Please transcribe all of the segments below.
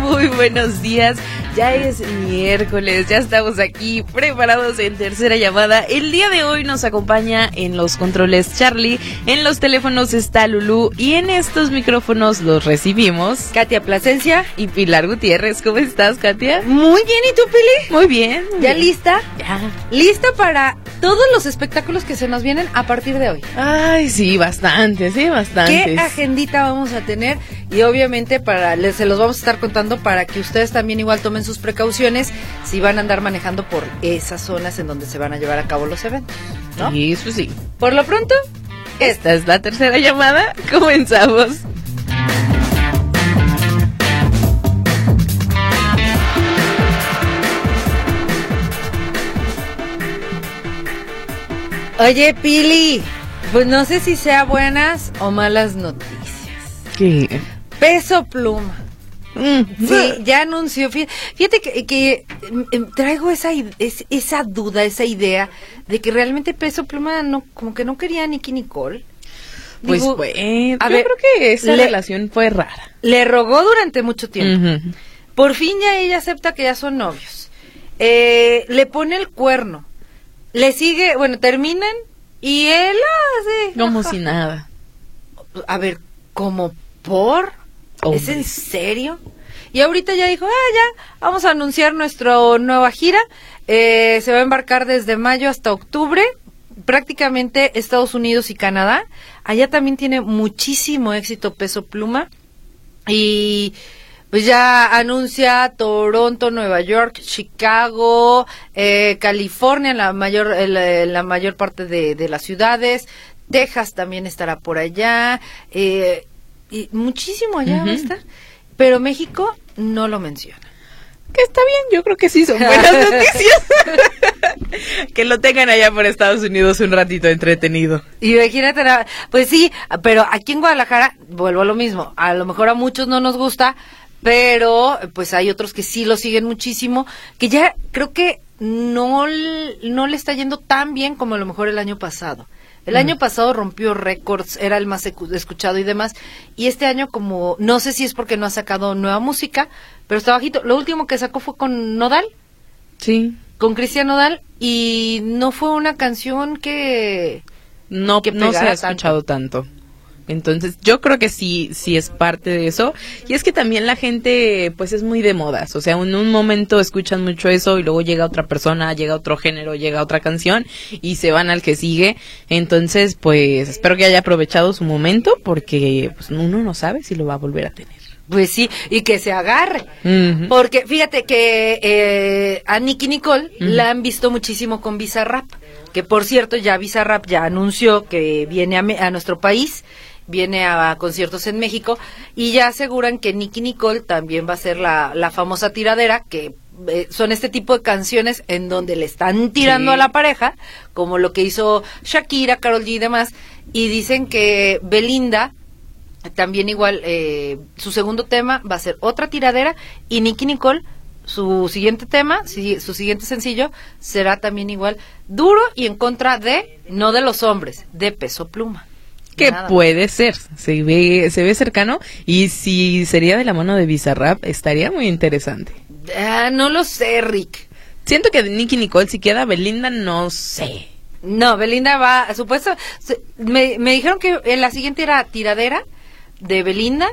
Muy buenos días. Ya es miércoles, ya estamos aquí preparados en tercera llamada. El día de hoy nos acompaña en los controles Charlie, en los teléfonos está Lulu y en estos micrófonos los recibimos Katia Plasencia y Pilar Gutiérrez. ¿Cómo estás, Katia? Muy bien, ¿y tú, Pili? Muy bien. ¿Ya lista? Ya. ¿Lista para todos los espectáculos que se nos vienen a partir de hoy? Ay, sí, bastante, sí, bastante. ¿Qué agendita vamos a tener? Y obviamente para se los vamos a estar contando para que ustedes también igual tomen sus precauciones si van a andar manejando por esas zonas en donde se van a llevar a cabo los eventos. ¿no? Y eso sí. Por lo pronto, esta es la tercera llamada. Comenzamos. Oye, Pili, pues no sé si sea buenas o malas noticias. ¿Qué? Peso pluma. Mm. Sí, ya anunció. Fíjate que, em, traigo esa, esa duda, esa idea de que realmente Peso Pluma no, como que no quería a Nicky Nicole. Pues bueno, a yo creo que esa relación fue rara. Le rogó durante mucho tiempo. Por fin ya ella acepta que ya son novios. Eh, le pone el cuerno. Le sigue, bueno, terminan y él hace. Como si nada. A ver, ¿como por? ¿Es en serio? Y ahorita ya dijo, ah, ya, vamos a anunciar nuestra nueva gira. Eh, se va a embarcar desde mayo hasta octubre, prácticamente Estados Unidos y Canadá. Allá también tiene muchísimo éxito Peso Pluma. Y pues ya anuncia Toronto, Nueva York, Chicago, eh, California, la mayor, la mayor parte de, las ciudades. Texas también estará por allá. Eh, y muchísimo allá va a estar. Pero México no lo menciona. Que está bien, yo creo que sí son buenas noticias. que lo tengan allá por Estados Unidos un ratito entretenido. Y imagínate, pues sí, pero aquí en Guadalajara vuelvo a lo mismo. A lo mejor a muchos no nos gusta, pero pues hay otros que sí lo siguen muchísimo, que ya creo que no, no le está yendo tan bien como a lo mejor el año pasado. El año pasado rompió récords, era el más escuchado y demás. Y este año como, no sé si es porque no ha sacado nueva música, pero está bajito. Lo último que sacó fue con Nodal. Sí. Con Cristian Nodal. Y no fue una canción que... No, que no se ha escuchado tanto. Entonces, yo creo que sí, sí es parte de eso. Y es que también la gente, pues es muy de modas. O sea, en un momento escuchan mucho eso y luego llega otra persona, llega otro género, llega otra canción y se van al que sigue. Entonces, pues espero que haya aprovechado su momento porque pues, uno no sabe si lo va a volver a tener. Pues sí, y que se agarre. Porque fíjate que eh, a Nicky Nicole la han visto muchísimo con Bizarrap. Que por cierto, ya Bizarrap ya anunció que viene a, a nuestro país viene a, conciertos en México y ya aseguran que Nicky Nicole también va a ser la, la famosa tiradera que eh, son este tipo de canciones en donde le están tirando a la pareja, como lo que hizo Shakira, Carol G y demás, y dicen que Belinda también igual, eh, su segundo tema va a ser otra tiradera y Nicky Nicole su siguiente tema, su siguiente sencillo será también igual duro y en contra de, no de los hombres, de peso pluma. Que puede ser, se ve, se ve cercano y si sería de la mano de Bizarrap estaría muy interesante. Ah, no lo sé, Rick. Siento que Nicky Nicole si queda Belinda no sé. No, Belinda va, supuesto, me, me dijeron que la siguiente era tiradera de Belinda,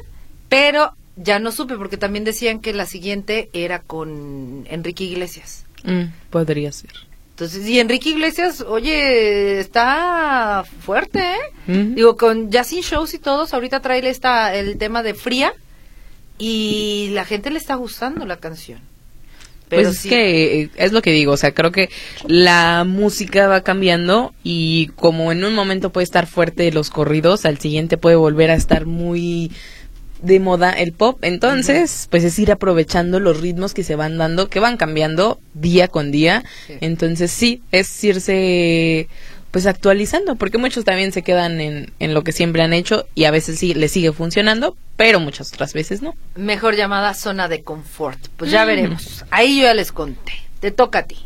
pero ya no supe porque también decían que la siguiente era con Enrique Iglesias. Mm, podría ser. Entonces, y Enrique Iglesias, oye, está fuerte, ¿eh? Digo, con ya sin shows y todos, ahorita trae esta, el tema de Fría y la gente le está gustando la canción. pues es que eh, es lo que digo, o sea, creo que la música va cambiando y como en un momento puede estar fuerte los corridos, al siguiente puede volver a estar muy de moda el pop. Entonces, pues es ir aprovechando los ritmos que se van dando, que van cambiando día con día. Entonces, sí, es irse pues actualizando, porque muchos también se quedan en, en lo que siempre han hecho y a veces sí les sigue funcionando, pero muchas otras veces no. Mejor llamada zona de confort. Pues ya mm. veremos. Ahí yo ya les conté. Te toca a ti.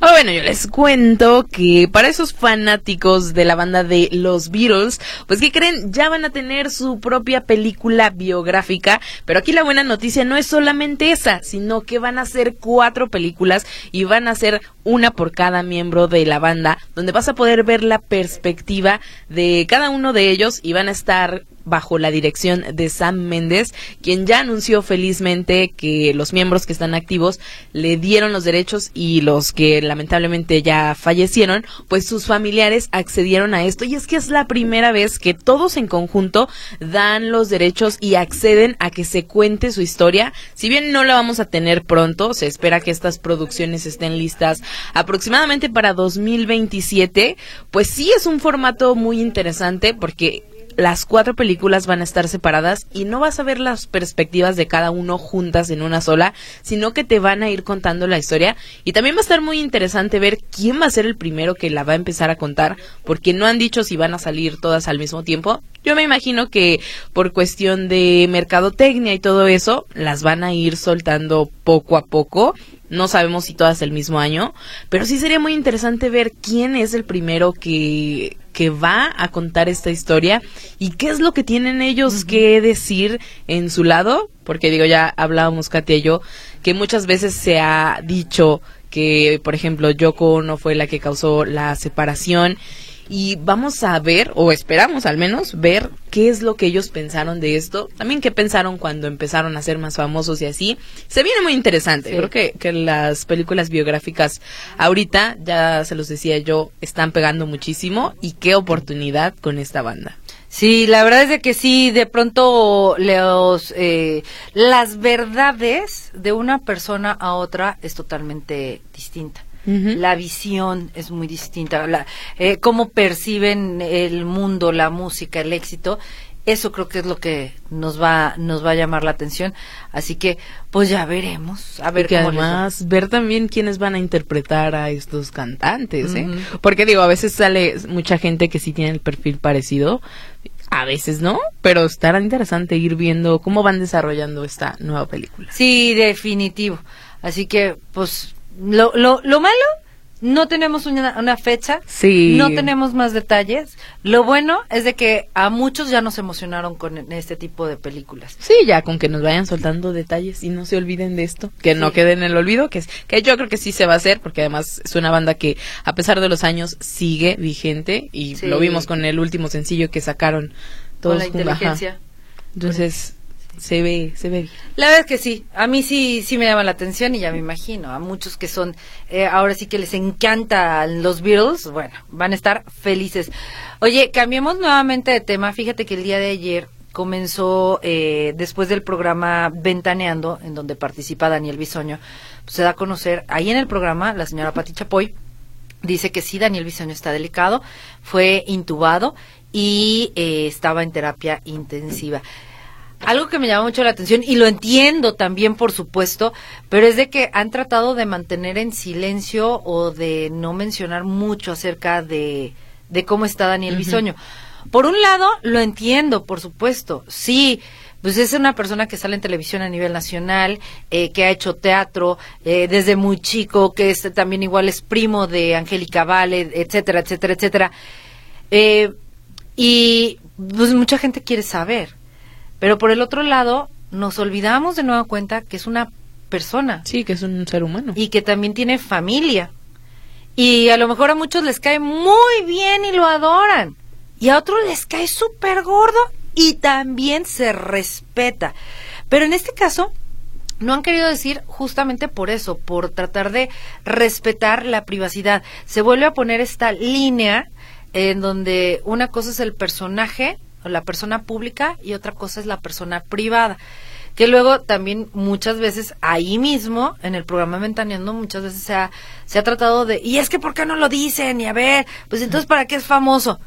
Ah, bueno, yo les cuento que para esos fanáticos de la banda de los Beatles, pues que creen, ya van a tener su propia película biográfica, pero aquí la buena noticia no es solamente esa, sino que van a ser cuatro películas y van a ser una por cada miembro de la banda, donde vas a poder ver la perspectiva de cada uno de ellos y van a estar bajo la dirección de Sam Méndez, quien ya anunció felizmente que los miembros que están activos le dieron los derechos y los que lamentablemente ya fallecieron, pues sus familiares accedieron a esto y es que es la primera vez que todos en conjunto dan los derechos y acceden a que se cuente su historia. Si bien no la vamos a tener pronto, se espera que estas producciones estén listas aproximadamente para 2027, pues sí es un formato muy interesante porque las cuatro películas van a estar separadas y no vas a ver las perspectivas de cada uno juntas en una sola, sino que te van a ir contando la historia y también va a estar muy interesante ver quién va a ser el primero que la va a empezar a contar, porque no han dicho si van a salir todas al mismo tiempo. Yo me imagino que por cuestión de mercadotecnia y todo eso, las van a ir soltando poco a poco no sabemos si todas el mismo año, pero sí sería muy interesante ver quién es el primero que que va a contar esta historia y qué es lo que tienen ellos que decir en su lado, porque digo, ya hablábamos Katia y yo, que muchas veces se ha dicho que, por ejemplo, Yoko no fue la que causó la separación y vamos a ver, o esperamos al menos, ver qué es lo que ellos pensaron de esto, también qué pensaron cuando empezaron a ser más famosos y así. Se viene muy interesante, creo que, que las películas biográficas ahorita, ya se los decía yo, están pegando muchísimo y qué oportunidad con esta banda. Sí, la verdad es de que sí, de pronto los, eh, las verdades de una persona a otra es totalmente distinta la visión es muy distinta, la, eh, cómo perciben el mundo, la música, el éxito. Eso creo que es lo que nos va nos va a llamar la atención, así que pues ya veremos, a ver y que además ver también quiénes van a interpretar a estos cantantes, ¿eh? Porque digo, a veces sale mucha gente que sí tiene el perfil parecido, a veces no, pero estará interesante ir viendo cómo van desarrollando esta nueva película. Sí, definitivo. Así que, pues, lo, lo, lo malo, no tenemos una, una fecha, sí. no tenemos más detalles. Lo bueno es de que a muchos ya nos emocionaron con este tipo de películas. Sí, ya con que nos vayan soltando detalles y no se olviden de esto, que no quede en el olvido, que, es, que yo creo que sí se va a hacer, porque además es una banda que a pesar de los años sigue vigente y lo vimos con el último sencillo que sacaron todos con la inteligencia. Entonces, se ve, se ve. La verdad es que sí, a mí sí, sí me llama la atención y ya me imagino, a muchos que son, eh, ahora sí que les encantan los Beatles, bueno, van a estar felices. Oye, cambiemos nuevamente de tema, fíjate que el día de ayer comenzó, eh, después del programa Ventaneando, en donde participa Daniel Bisoño, pues, se da a conocer, ahí en el programa, la señora Pati Chapoy, dice que sí, Daniel Bisoño está delicado, fue intubado y eh, estaba en terapia intensiva algo que me llama mucho la atención y lo entiendo también, por supuesto, pero es de que han tratado de mantener en silencio o de no mencionar mucho acerca de, de cómo está Daniel Bisoño. Por un lado, lo entiendo, por supuesto, sí. Pues es una persona que sale en televisión a nivel nacional, eh, que ha hecho teatro eh, desde muy chico, que es, también igual es primo de Angélica Vale, etcétera, etcétera, etcétera. Eh, y pues mucha gente quiere saber. Pero por el otro lado, nos olvidamos de nueva cuenta que es una persona. Sí, que es un ser humano. Y que también tiene familia. Y a lo mejor a muchos les cae muy bien y lo adoran. Y a otros les cae súper gordo y también se respeta. Pero en este caso, no han querido decir justamente por eso, por tratar de respetar la privacidad. Se vuelve a poner esta línea en donde una cosa es el personaje la persona pública y otra cosa es la persona privada. que luego también muchas veces ahí mismo, en el programa Ventaneando, muchas veces se ha, se ha tratado de, y es que ¿por qué no lo dicen? Y a ver, pues entonces ¿para qué es famoso?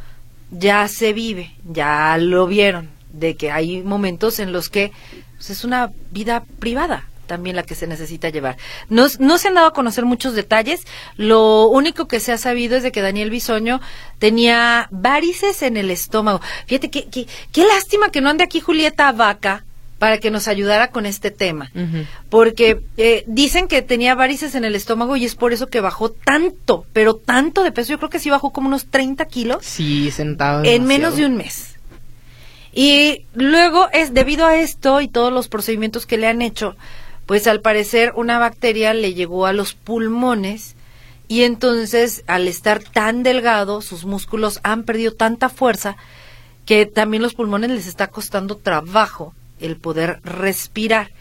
Ya se vive, ya lo vieron, de que hay momentos en los que pues, es una vida privada también la que se necesita llevar. No, no se han dado a conocer muchos detalles. Lo único que se ha sabido es de que Daniel Bisoño tenía varices en el estómago. Fíjate que, qué lástima que no ande aquí Julieta Vaca para que nos ayudara con este tema. Porque eh, dicen que tenía varices en el estómago y es por eso que bajó tanto, pero tanto de peso. Yo creo que sí bajó como unos 30 kilos. Sí, sentado. En menos de un mes. Y luego es debido a esto y todos los procedimientos que le han hecho, pues al parecer una bacteria le llegó a los pulmones y entonces al estar tan delgado, sus músculos han perdido tanta fuerza que también los pulmones les está costando trabajo el poder respirar.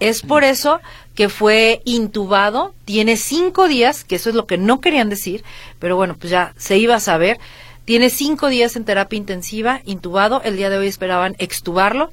Es por eso que fue intubado, tiene cinco días, que eso es lo que no querían decir, pero bueno, pues ya se iba a saber. Tiene cinco días en terapia intensiva, intubado. El día de hoy esperaban extubarlo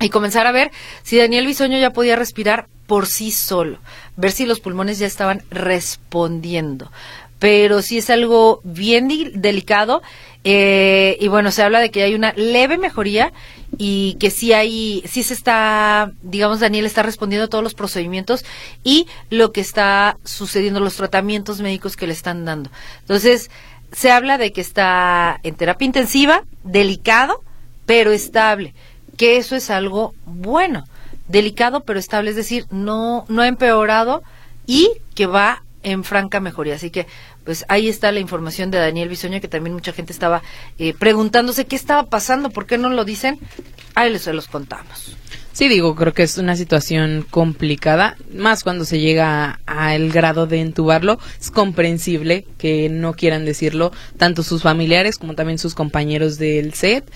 y comenzar a ver si Daniel Bisoño ya podía respirar por sí solo, ver si los pulmones ya estaban respondiendo. Pero sí es algo bien delicado eh, y bueno, se habla de que hay una leve mejoría y que sí hay, sí se está, digamos, Daniel está respondiendo a todos los procedimientos y lo que está sucediendo, los tratamientos médicos que le están dando. Entonces, se habla de que está en terapia intensiva, delicado, pero estable, que eso es algo bueno, delicado pero estable, es decir, no, no ha empeorado y que va en franca mejoría. Así que, pues ahí está la información de Daniel Bisoño, que también mucha gente estaba eh, preguntándose qué estaba pasando, por qué no lo dicen. Ahí les se los contamos. Sí, digo, creo que es una situación complicada, más cuando se llega al grado de entubarlo. Es comprensible que no quieran decirlo, tanto sus familiares como también sus compañeros del set,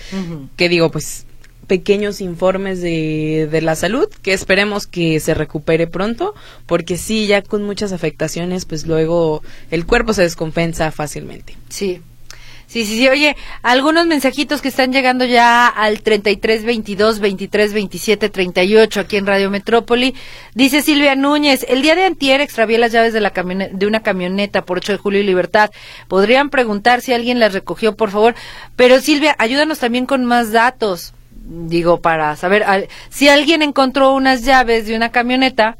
que digo, pues pequeños informes de, de la salud que esperemos que se recupere pronto porque sí ya con muchas afectaciones pues luego el cuerpo se descompensa fácilmente sí Sí, sí, sí. Oye, algunos mensajitos que están llegando ya al 33 22 23 27 38 aquí en Radio Metrópoli. Dice Silvia Núñez, el día de antier extravié las llaves de, la de una camioneta por 8 de julio y Libertad. Podrían preguntar si alguien las recogió, por favor. Pero Silvia, ayúdanos también con más datos. Digo, para saber si alguien encontró unas llaves de una camioneta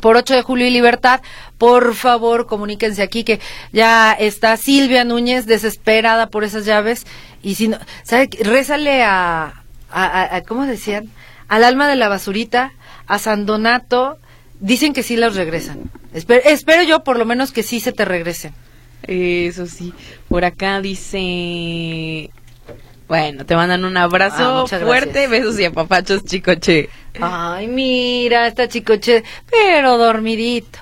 por 8 de julio y Libertad, por favor comuníquense aquí que ya está Silvia Núñez desesperada por esas llaves y si no, ¿sabe? Rézale a, a, ¿cómo decían? Al alma de la basurita, a San Donato, dicen que sí los regresan. Espero yo por lo menos que sí se te regresen. Eso sí, por acá dice bueno, te mandan un abrazo ah, fuerte, besos y apapachos, chicoche. Ay, mira, está chicoche, pero dormidito.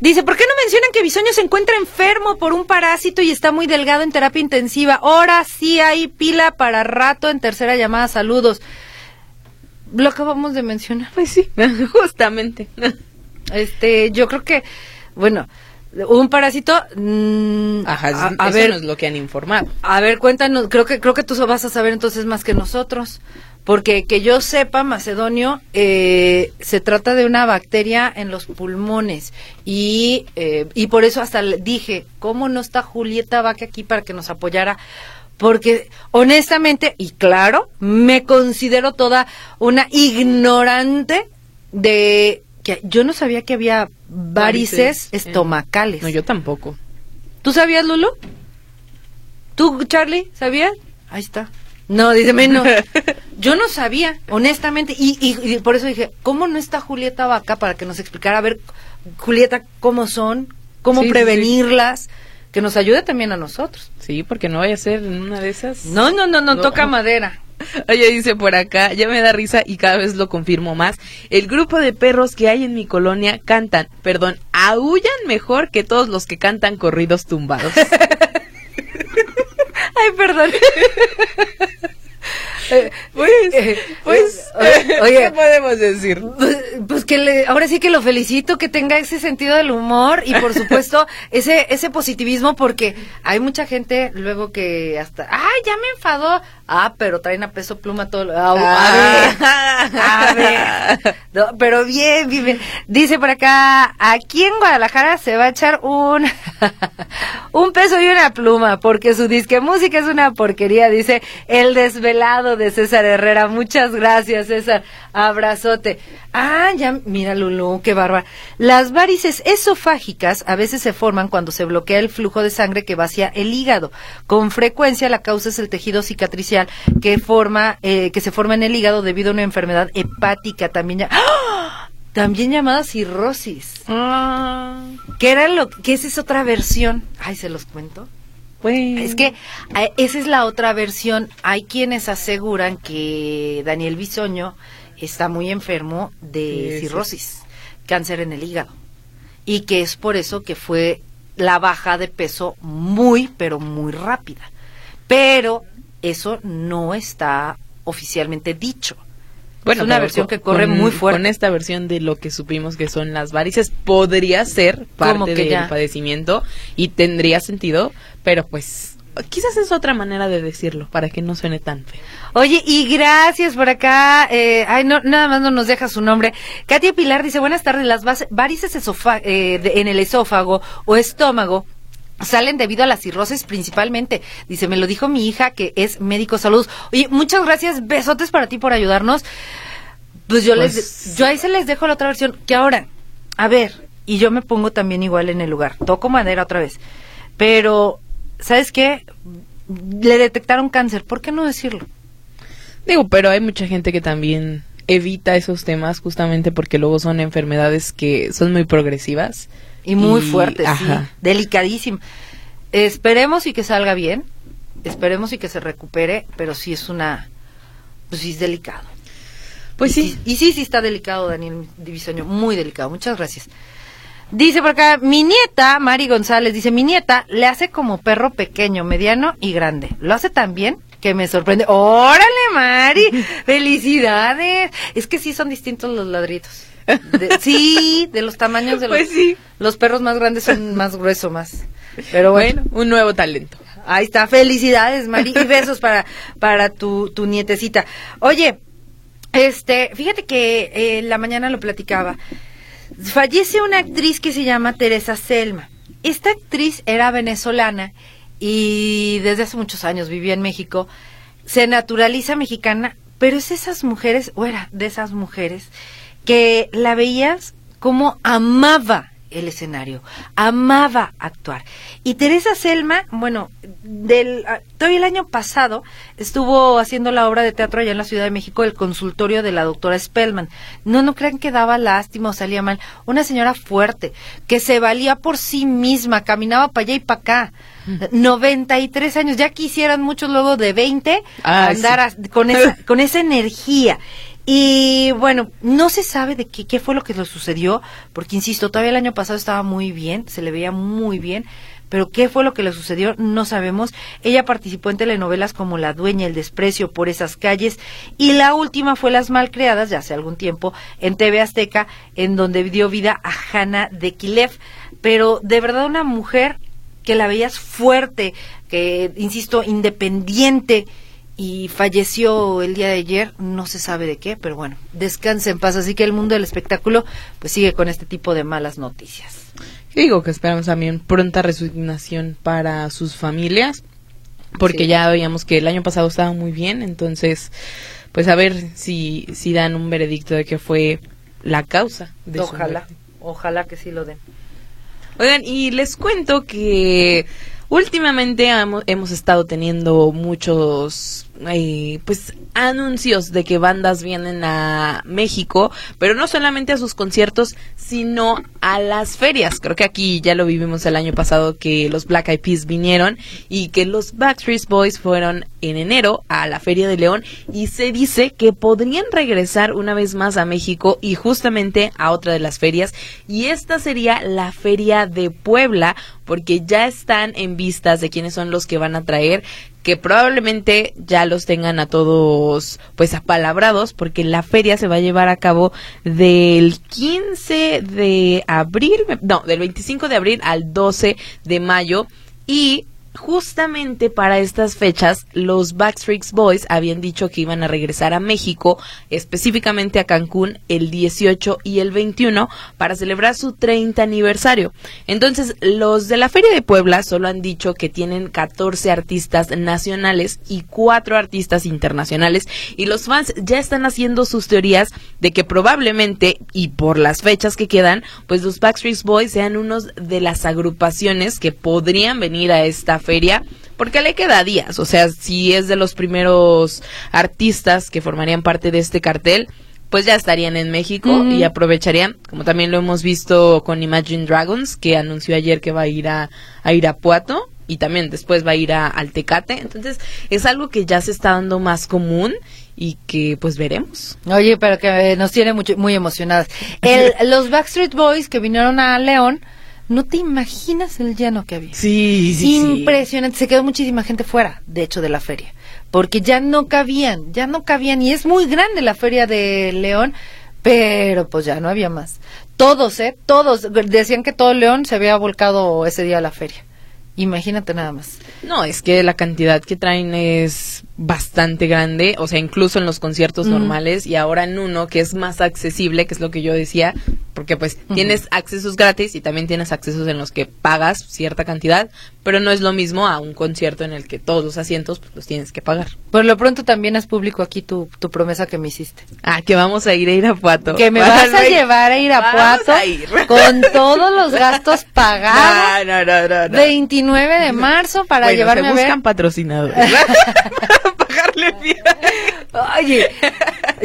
Dice, ¿por qué no mencionan que Bisoño se encuentra enfermo por un parásito y está muy delgado en terapia intensiva? Ahora sí hay pila para rato en tercera llamada. Saludos. Lo acabamos de mencionar. Pues sí, justamente. Este, yo creo que, bueno, un parásito mm, Ajá, a, eso ver, no es lo que han informado. a ver cuéntanos creo que creo que tú vas a saber entonces más que nosotros porque que yo sepa macedonio eh, se trata de una bacteria en los pulmones y eh, y por eso hasta le dije cómo no está Julieta Vaca aquí para que nos apoyara porque honestamente y claro me considero toda una ignorante de que yo no sabía que había varices, estomacales. No, yo tampoco. ¿Tú sabías, Lulu? ¿Tú, Charlie, sabías? Ahí está. No, dígame no. Yo no sabía, honestamente, y, y, por eso dije, ¿cómo no está Julieta Vaca para que nos explicara, a ver, Julieta, cómo son, cómo prevenirlas, que nos ayude también a nosotros? Sí, porque no vaya a ser una de esas. No, no, no, no, toca madera. Oye, dice por acá, ya me da risa y cada vez lo confirmo más. El grupo de perros que hay en mi colonia cantan, perdón, aullan mejor que todos los que cantan corridos tumbados. Ay, perdón. Pues, pues, oye, ¿qué podemos decir? Pues, pues, que le, ahora sí que lo felicito que tenga ese sentido del humor y por supuesto ese ese positivismo porque hay mucha gente luego que hasta, ay, ya me enfadó, Ah, pero traen a peso pluma todo. Ah, a ver, a ver. pero bien, bien. Dice por acá, aquí en Guadalajara se va a echar un, un peso y una pluma, porque su disque música es una porquería, dice el desvelado de César Herrera. Muchas gracias, César. Abrazote. Ah, ya, mira, Lulu, qué bárbara. Las varices esofágicas a veces se forman cuando se bloquea el flujo de sangre que vacía el hígado. Con frecuencia la causa es el tejido cicatricial que forma, eh, que se forma en el hígado debido a una enfermedad hepática también ya ¡Ah! también llamada cirrosis. Ah. ¿Qué era lo que esa es otra versión? Ay, se los cuento. Pues... Es que eh, esa es la otra versión. Hay quienes aseguran que Daniel Bisoño está muy enfermo de cirrosis, cáncer en el hígado. Y que es por eso que fue la baja de peso muy, pero muy rápida. Pero eso no está oficialmente dicho. Bueno, es una versión que corre muy fuerte. Con esta versión de lo que supimos que son las varices, podría ser parte del padecimiento y tendría sentido, pero pues quizás es otra manera de decirlo para que no suene tan feo. Oye, y gracias por acá. Eh, ay, no, nada más no nos deja su nombre. Katia Pilar dice, buenas tardes, las varices eh, en el esófago o estómago salen debido a la cirrosis principalmente. Dice, me lo dijo mi hija que es médico salud. Oye, muchas gracias, besotes para ti por ayudarnos. Pues yo les, pues yo ahí se les dejo la otra versión, que ahora, a ver, y yo me pongo también igual en el lugar, toco madera otra vez, pero, ¿sabes qué? Le detectaron cáncer, ¿por qué no decirlo? Digo, pero hay mucha gente que también evita esos temas justamente porque luego son enfermedades que son muy progresivas y muy fuerte, sí. Delicadísimo. Esperemos y que salga bien. Esperemos y que se recupere, pero sí es una. Pues sí es delicado. Pues sí. Y sí, sí está delicado, Daniel Divisoño. Muy delicado. Muchas gracias. Dice por acá, mi nieta, Mari González, dice, mi nieta le hace como perro pequeño, mediano y grande. Lo hace tan bien que me sorprende. ¡Órale, Mari! ¡Felicidades! Es que sí son distintos los ladritos sí, de los tamaños de los. Pues sí. Los perros más grandes son más gruesos, más. Pero bueno, un nuevo talento. Ahí está, felicidades, Mari, y besos para, para tu, tu nietecita. Oye, este, fíjate que eh, la mañana lo platicaba. Fallece una actriz que se llama Teresa Selma. Esta actriz era venezolana y desde hace muchos años vivía en México. Se naturaliza mexicana, pero es esas mujeres, o era de esas mujeres, que la veías como amaba el escenario, amaba actuar. Y Teresa Selma, bueno, del, ah, todo el año pasado estuvo haciendo la obra de teatro allá en la Ciudad de México, el consultorio de la doctora Spellman. No, no crean que daba lástima o salía mal. Una señora fuerte, que se valía por sí misma, caminaba para allá y para acá. 93 años, ya quisieran muchos luego de 20 ah, andar con, esa, con esa energía. Y bueno, no se sabe de qué, qué fue lo que le sucedió, porque insisto, todavía el año pasado estaba muy bien, se le veía muy bien, pero qué fue lo que le sucedió no sabemos. Ella participó en telenovelas como La Dueña, El Desprecio por esas calles y la última fue Las Malcriadas, ya hace algún tiempo, en TV Azteca, en donde dio vida a Hanna de Kilev. Pero de verdad una mujer que la veías fuerte, que, insisto, independiente, y falleció el día de ayer, no se sabe de qué, pero bueno, descanse en paz. Así que el mundo del espectáculo pues sigue con este tipo de malas noticias. Digo que esperamos también pronta resignación para sus familias, porque ya veíamos que el año pasado estaba muy bien, entonces pues a ver si, si dan un veredicto de que fue la causa de Ojalá, ojalá que sí lo den. Oigan, y les cuento que últimamente hemos estado teniendo muchos pues anuncios de que bandas vienen a México, pero no solamente a sus conciertos, sino a las ferias. Creo que aquí ya lo vivimos el año pasado que los Black Eyed Peas vinieron y que los Backstreet Boys fueron en enero a la Feria de León y se dice que podrían regresar una vez más a México y justamente a otra de las ferias y esta sería la Feria de Puebla porque ya están en vistas de quiénes son los que van a traer que probablemente ya los tengan a todos pues apalabrados porque la feria se va a llevar a cabo del 15 de abril, no, del 25 de abril al 12 de mayo y justamente para estas fechas, los Backstreet Boys habían dicho que iban a regresar a México, específicamente a Cancún, el 18 y el 21, para celebrar su 30 aniversario. Entonces, los de la Feria de Puebla solo han dicho que tienen 14 artistas nacionales y 4 artistas internacionales, y los fans ya están haciendo sus teorías de que probablemente, y por las fechas que quedan, pues los Backstreet Boys sean unos de las agrupaciones que podrían venir a esta feria porque le queda días, o sea, si es de los primeros artistas que formarían parte de este cartel, pues ya estarían en México y aprovecharían, como también lo hemos visto con Imagine Dragons, que anunció ayer que va a ir a, a Irapuato y también después va a ir a Altecate. Entonces, es algo que ya se está dando más común y que pues veremos. Oye, pero que nos tiene mucho, muy emocionadas. El, los Backstreet Boys que vinieron a León no te imaginas el lleno que había. Sí, sí. Impresionante. Se quedó muchísima gente fuera, de hecho, de la feria. Porque ya no cabían, ya no cabían. Y es muy grande la feria de León, pero pues ya no había más. Todos, ¿eh? Todos. Decían que todo León se había volcado ese día a la feria. Imagínate nada más. No, es que la cantidad que traen es bastante grande, o sea, incluso en los conciertos normales y ahora en uno que es más accesible, que es lo que yo decía, porque pues tienes accesos gratis y también tienes accesos en los que pagas cierta cantidad, pero no es lo mismo a un concierto en el que todos los asientos pues, los tienes que pagar. Por lo pronto también es público aquí tu, tu promesa que me hiciste. Ah, que vamos a ir a Irapuato. Que me vas a llevar a Irapuato con todos los gastos pagados. No, no, no, no, 29 de marzo para llevarme a ver. buscan patrocinadores. Oye,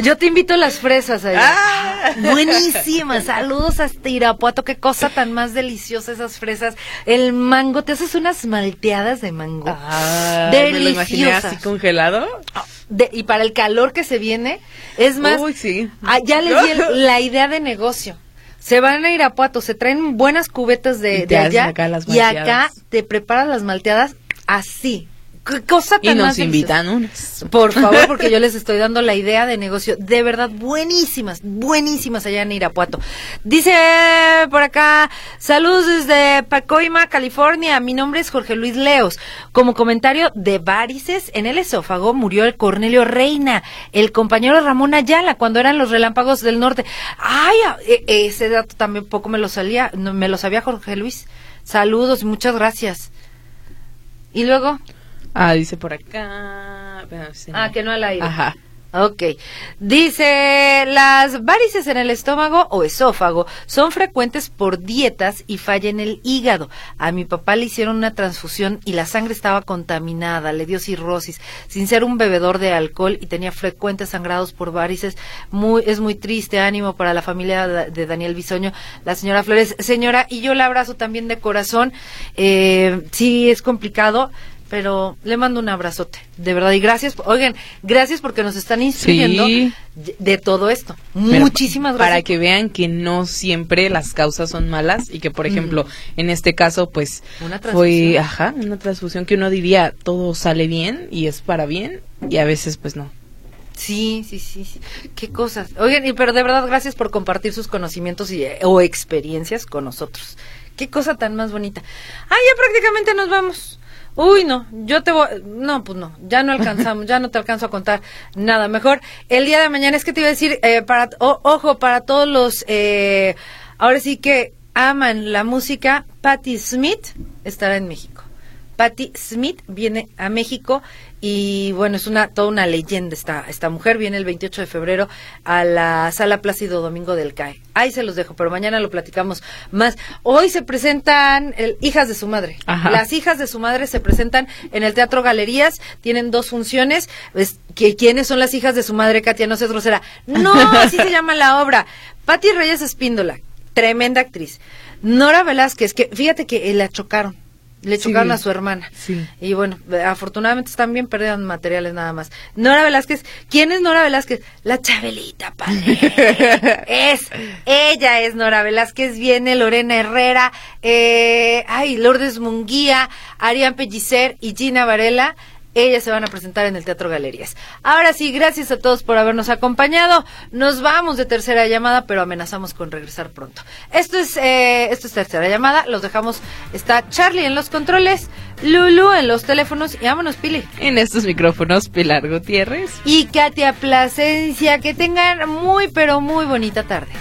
yo te invito a las fresas allá. Ah. Buenísimas. Saludos hasta Irapuato. Qué cosa tan más deliciosa esas fresas. El mango, te haces unas malteadas de mango. Ah, Deliciosas. así congelado. y para el calor que se viene, es más. Uy, sí. Ah, ya les di la idea de negocio. Se van a Irapuato, se traen buenas cubetas de, de allá y acá te preparan las malteadas así, cosa tan y nos invitan unas. Por favor, porque yo les estoy dando la idea de negocio. De verdad, buenísimas, buenísimas allá en Irapuato. Dice por acá, saludos desde Pacoima, California. Mi nombre es Jorge Luis Leos. Como comentario de varices en el esófago murió el Cornelio Reina, el compañero Ramón Ayala, cuando eran los relámpagos del norte. Ay, e, ese dato también poco me lo salía, me lo sabía Jorge Luis. Saludos, muchas gracias. Y luego, Ah, dice por acá. ah, que no al aire. Ajá. Ok. Dice, las varices en el estómago o esófago son frecuentes por dietas y falla en el hígado. A mi papá le hicieron una transfusión y la sangre estaba contaminada, le dio cirrosis, sin ser un bebedor de alcohol y tenía frecuentes sangrados por varices. Muy, es muy triste, ánimo para la familia de Daniel Bisoño, la señora Flores. Señora, y yo la abrazo también de corazón. Eh, sí, es complicado pero le mando un abrazote, de verdad. Y gracias, oigan, gracias porque nos están instruyendo de todo esto. Muchísimas gracias. Para que vean que no siempre las causas son malas y que, por ejemplo, en este caso, pues una fue, ajá, una transfusión que uno diría todo sale bien y es para bien y a veces, pues no. Sí, sí, sí, sí. Qué cosas. Oigan, y, pero de verdad, gracias por compartir sus conocimientos y, o experiencias con nosotros. Qué cosa tan más bonita. Ah, ya prácticamente nos vamos. Uy, no, yo te voy, no, pues no, ya no alcanzamos, ya no te alcanzo a contar nada. Mejor el día de mañana es que te iba a decir, eh, para, ojo, para todos los, eh, ahora sí que aman la música, Patti Smith estará en México. Patti Smith viene a México y bueno, es una toda una leyenda esta, esta mujer. Viene el 28 de febrero a la Sala Plácido Domingo del CAE. Ahí se los dejo, pero mañana lo platicamos más. Hoy se presentan el, Hijas de su Madre. Las Hijas de su Madre se presentan en el Teatro Galerías. Tienen dos funciones. que, ¿Quiénes son las hijas de su madre, Katia? No sé, grosera. No, así se llama la obra. Patti Reyes Espíndola, tremenda actriz. Nora Velázquez, que fíjate que la chocaron le chocaron a su hermana. Y bueno, afortunadamente están bien perdidos materiales nada más. Nora Velázquez, ¿quién es Nora Velázquez? La Chabelita, padre. es, ella es Nora Velázquez, viene Lorena Herrera, eh, ay, Lourdes Munguía, Arián Pellicer y Gina Varela ellas se van a presentar en el Teatro Galerías. Ahora sí, gracias a todos por habernos acompañado. Nos vamos de tercera llamada, pero amenazamos con regresar pronto. Esto es, eh, esto es tercera llamada. Los dejamos. Está Charlie en los controles, Lulu en los teléfonos y vámonos, Pili. En estos micrófonos, Pilar Gutiérrez. Y Katia Plasencia. Que tengan muy, pero muy bonita tarde.